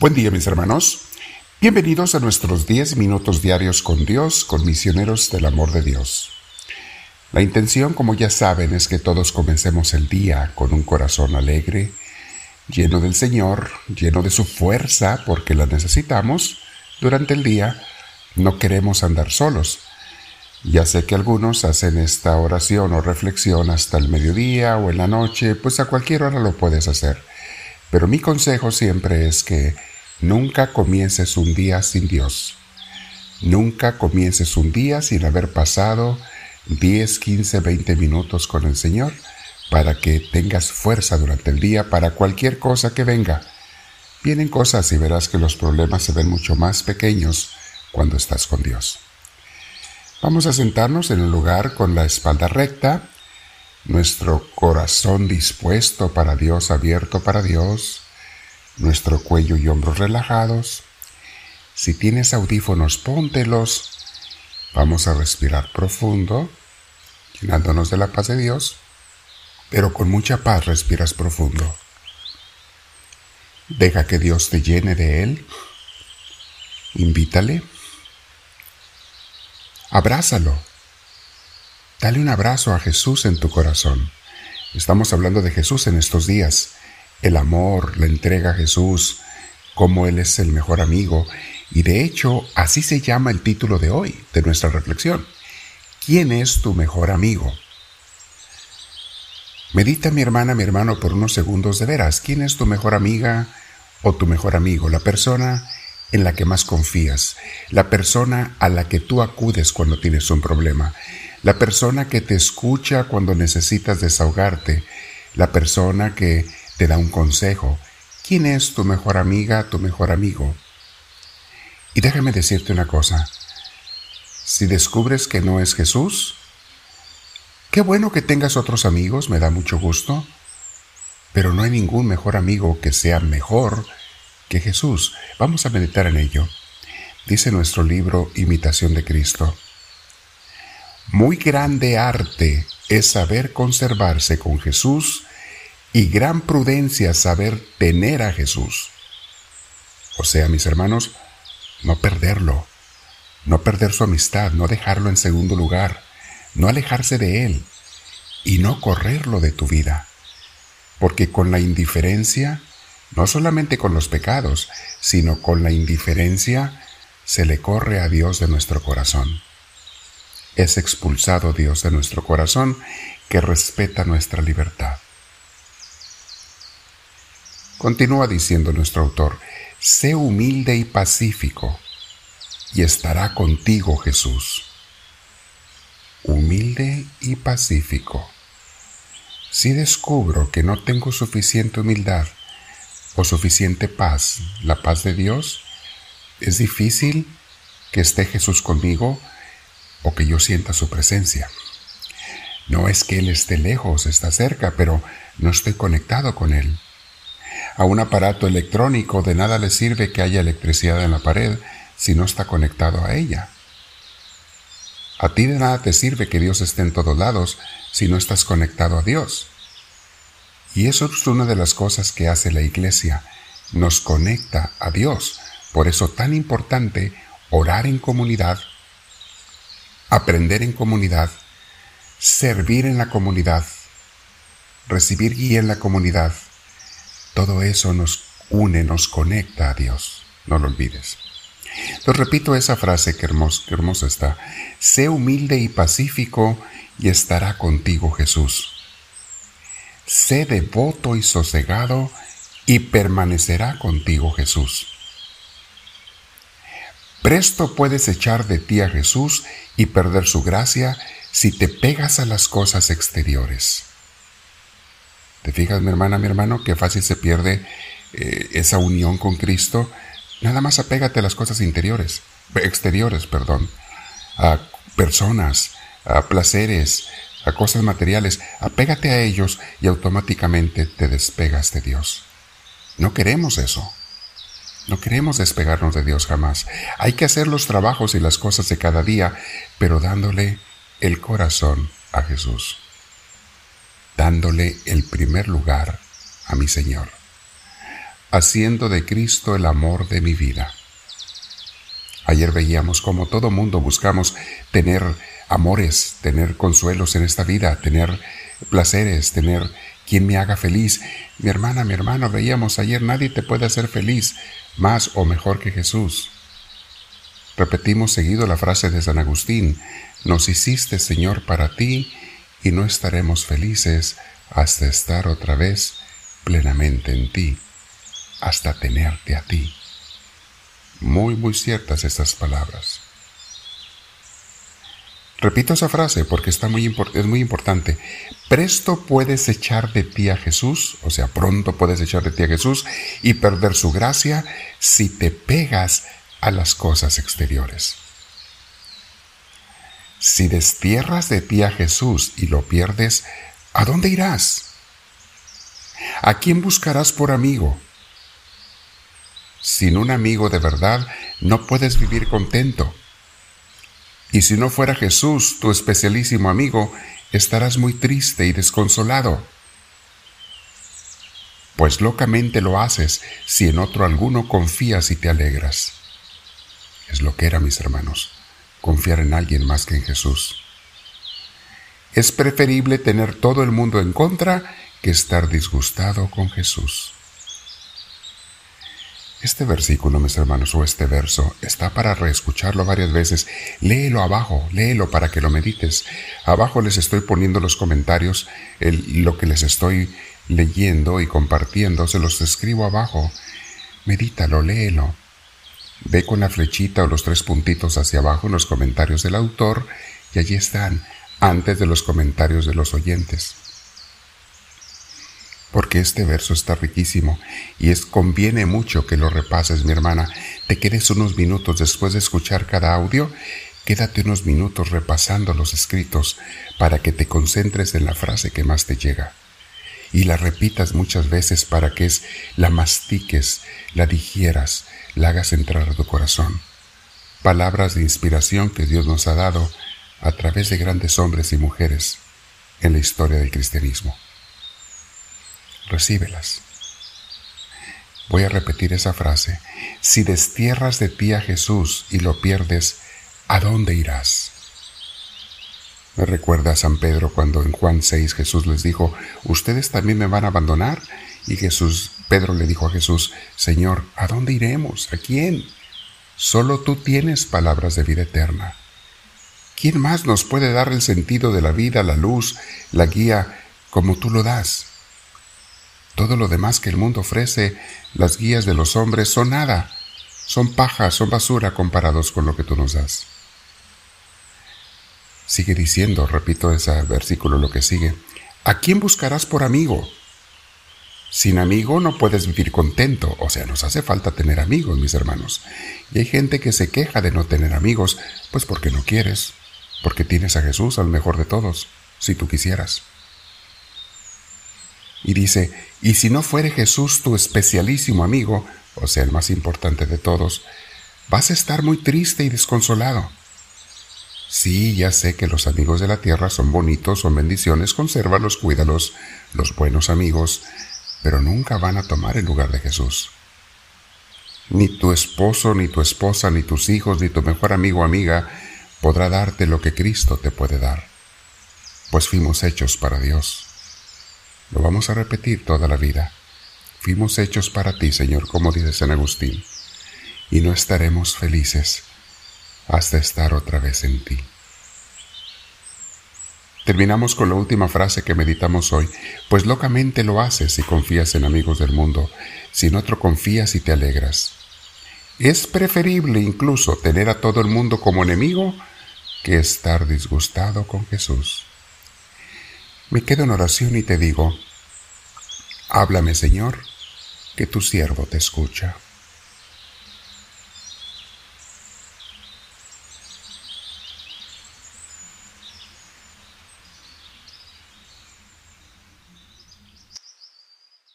Buen día mis hermanos. Bienvenidos a nuestros 10 minutos diarios con Dios, con misioneros del amor de Dios. La intención, como ya saben, es que todos comencemos el día con un corazón alegre, lleno del Señor, lleno de su fuerza, porque la necesitamos durante el día. No queremos andar solos. Ya sé que algunos hacen esta oración o reflexión hasta el mediodía o en la noche, pues a cualquier hora lo puedes hacer. Pero mi consejo siempre es que Nunca comiences un día sin Dios. Nunca comiences un día sin haber pasado 10, 15, 20 minutos con el Señor para que tengas fuerza durante el día para cualquier cosa que venga. Vienen cosas y verás que los problemas se ven mucho más pequeños cuando estás con Dios. Vamos a sentarnos en un lugar con la espalda recta, nuestro corazón dispuesto para Dios, abierto para Dios, nuestro cuello y hombros relajados. Si tienes audífonos, póntelos. Vamos a respirar profundo, llenándonos de la paz de Dios, pero con mucha paz respiras profundo. Deja que Dios te llene de Él. Invítale. Abrázalo. Dale un abrazo a Jesús en tu corazón. Estamos hablando de Jesús en estos días el amor, la entrega a Jesús, cómo Él es el mejor amigo. Y de hecho, así se llama el título de hoy, de nuestra reflexión. ¿Quién es tu mejor amigo? Medita mi hermana, mi hermano, por unos segundos de veras. ¿Quién es tu mejor amiga o tu mejor amigo? La persona en la que más confías, la persona a la que tú acudes cuando tienes un problema, la persona que te escucha cuando necesitas desahogarte, la persona que te da un consejo. ¿Quién es tu mejor amiga, tu mejor amigo? Y déjame decirte una cosa. Si descubres que no es Jesús, qué bueno que tengas otros amigos, me da mucho gusto, pero no hay ningún mejor amigo que sea mejor que Jesús. Vamos a meditar en ello. Dice nuestro libro Imitación de Cristo. Muy grande arte es saber conservarse con Jesús y gran prudencia saber tener a Jesús. O sea, mis hermanos, no perderlo, no perder su amistad, no dejarlo en segundo lugar, no alejarse de Él y no correrlo de tu vida. Porque con la indiferencia, no solamente con los pecados, sino con la indiferencia, se le corre a Dios de nuestro corazón. Es expulsado Dios de nuestro corazón que respeta nuestra libertad. Continúa diciendo nuestro autor, sé humilde y pacífico, y estará contigo Jesús. Humilde y pacífico. Si descubro que no tengo suficiente humildad o suficiente paz, la paz de Dios, es difícil que esté Jesús conmigo o que yo sienta su presencia. No es que Él esté lejos, está cerca, pero no estoy conectado con Él. A un aparato electrónico de nada le sirve que haya electricidad en la pared si no está conectado a ella. A ti de nada te sirve que Dios esté en todos lados si no estás conectado a Dios. Y eso es una de las cosas que hace la iglesia, nos conecta a Dios. Por eso tan importante orar en comunidad, aprender en comunidad, servir en la comunidad, recibir guía en la comunidad, todo eso nos une, nos conecta a Dios. No lo olvides. Entonces repito esa frase que hermosa está. Sé humilde y pacífico y estará contigo Jesús. Sé devoto y sosegado y permanecerá contigo Jesús. Presto puedes echar de ti a Jesús y perder su gracia si te pegas a las cosas exteriores. ¿Te fijas, mi hermana, mi hermano, qué fácil se pierde eh, esa unión con Cristo? Nada más apégate a las cosas interiores, exteriores, perdón, a personas, a placeres, a cosas materiales. Apégate a ellos y automáticamente te despegas de Dios. No queremos eso. No queremos despegarnos de Dios jamás. Hay que hacer los trabajos y las cosas de cada día, pero dándole el corazón a Jesús dándole el primer lugar a mi Señor. haciendo de Cristo el amor de mi vida. Ayer veíamos cómo todo mundo buscamos tener amores, tener consuelos en esta vida, tener placeres, tener quien me haga feliz. Mi hermana, mi hermano, veíamos ayer, nadie te puede hacer feliz más o mejor que Jesús. Repetimos seguido la frase de San Agustín, nos hiciste Señor para ti y no estaremos felices hasta estar otra vez plenamente en ti, hasta tenerte a ti. Muy, muy ciertas estas palabras. Repito esa frase porque está muy es muy importante. Presto puedes echar de ti a Jesús, o sea, pronto puedes echar de ti a Jesús y perder su gracia si te pegas a las cosas exteriores. Si destierras de ti a Jesús y lo pierdes, ¿a dónde irás? ¿A quién buscarás por amigo? Sin un amigo de verdad no puedes vivir contento. Y si no fuera Jesús, tu especialísimo amigo, estarás muy triste y desconsolado. Pues locamente lo haces si en otro alguno confías y te alegras. Es lo que era, mis hermanos, confiar en alguien más que en Jesús. Es preferible tener todo el mundo en contra que estar disgustado con Jesús. Este versículo, mis hermanos, o este verso, está para reescucharlo varias veces. Léelo abajo, léelo para que lo medites. Abajo les estoy poniendo los comentarios, lo que les estoy leyendo y compartiendo, se los escribo abajo. Medítalo, léelo. Ve con la flechita o los tres puntitos hacia abajo en los comentarios del autor y allí están, antes de los comentarios de los oyentes porque este verso está riquísimo y es conviene mucho que lo repases, mi hermana. Te quedes unos minutos después de escuchar cada audio, quédate unos minutos repasando los escritos para que te concentres en la frase que más te llega y la repitas muchas veces para que es la mastiques, la digieras, la hagas entrar a tu corazón. Palabras de inspiración que Dios nos ha dado a través de grandes hombres y mujeres en la historia del cristianismo recíbelas. Voy a repetir esa frase. Si destierras de ti a Jesús y lo pierdes, ¿a dónde irás? Me recuerda a San Pedro cuando en Juan 6 Jesús les dijo, ¿ustedes también me van a abandonar? Y Jesús, Pedro le dijo a Jesús, Señor, ¿a dónde iremos? ¿A quién? Solo tú tienes palabras de vida eterna. ¿Quién más nos puede dar el sentido de la vida, la luz, la guía, como tú lo das? Todo lo demás que el mundo ofrece, las guías de los hombres, son nada, son paja, son basura comparados con lo que tú nos das. Sigue diciendo, repito ese versículo, lo que sigue, ¿a quién buscarás por amigo? Sin amigo no puedes vivir contento, o sea, nos hace falta tener amigos, mis hermanos. Y hay gente que se queja de no tener amigos, pues porque no quieres, porque tienes a Jesús al mejor de todos, si tú quisieras. Y dice, y si no fuere Jesús tu especialísimo amigo, o sea, el más importante de todos, vas a estar muy triste y desconsolado. Sí, ya sé que los amigos de la tierra son bonitos, son bendiciones, consérvalos, cuídalos, los buenos amigos, pero nunca van a tomar el lugar de Jesús. Ni tu esposo, ni tu esposa, ni tus hijos, ni tu mejor amigo o amiga podrá darte lo que Cristo te puede dar, pues fuimos hechos para Dios. Lo vamos a repetir toda la vida. Fuimos hechos para ti, Señor, como dice San Agustín, y no estaremos felices hasta estar otra vez en ti. Terminamos con la última frase que meditamos hoy, pues locamente lo haces si confías en amigos del mundo, si en otro confías y te alegras. Es preferible incluso tener a todo el mundo como enemigo que estar disgustado con Jesús. Me quedo en oración y te digo, háblame Señor, que tu siervo te escucha.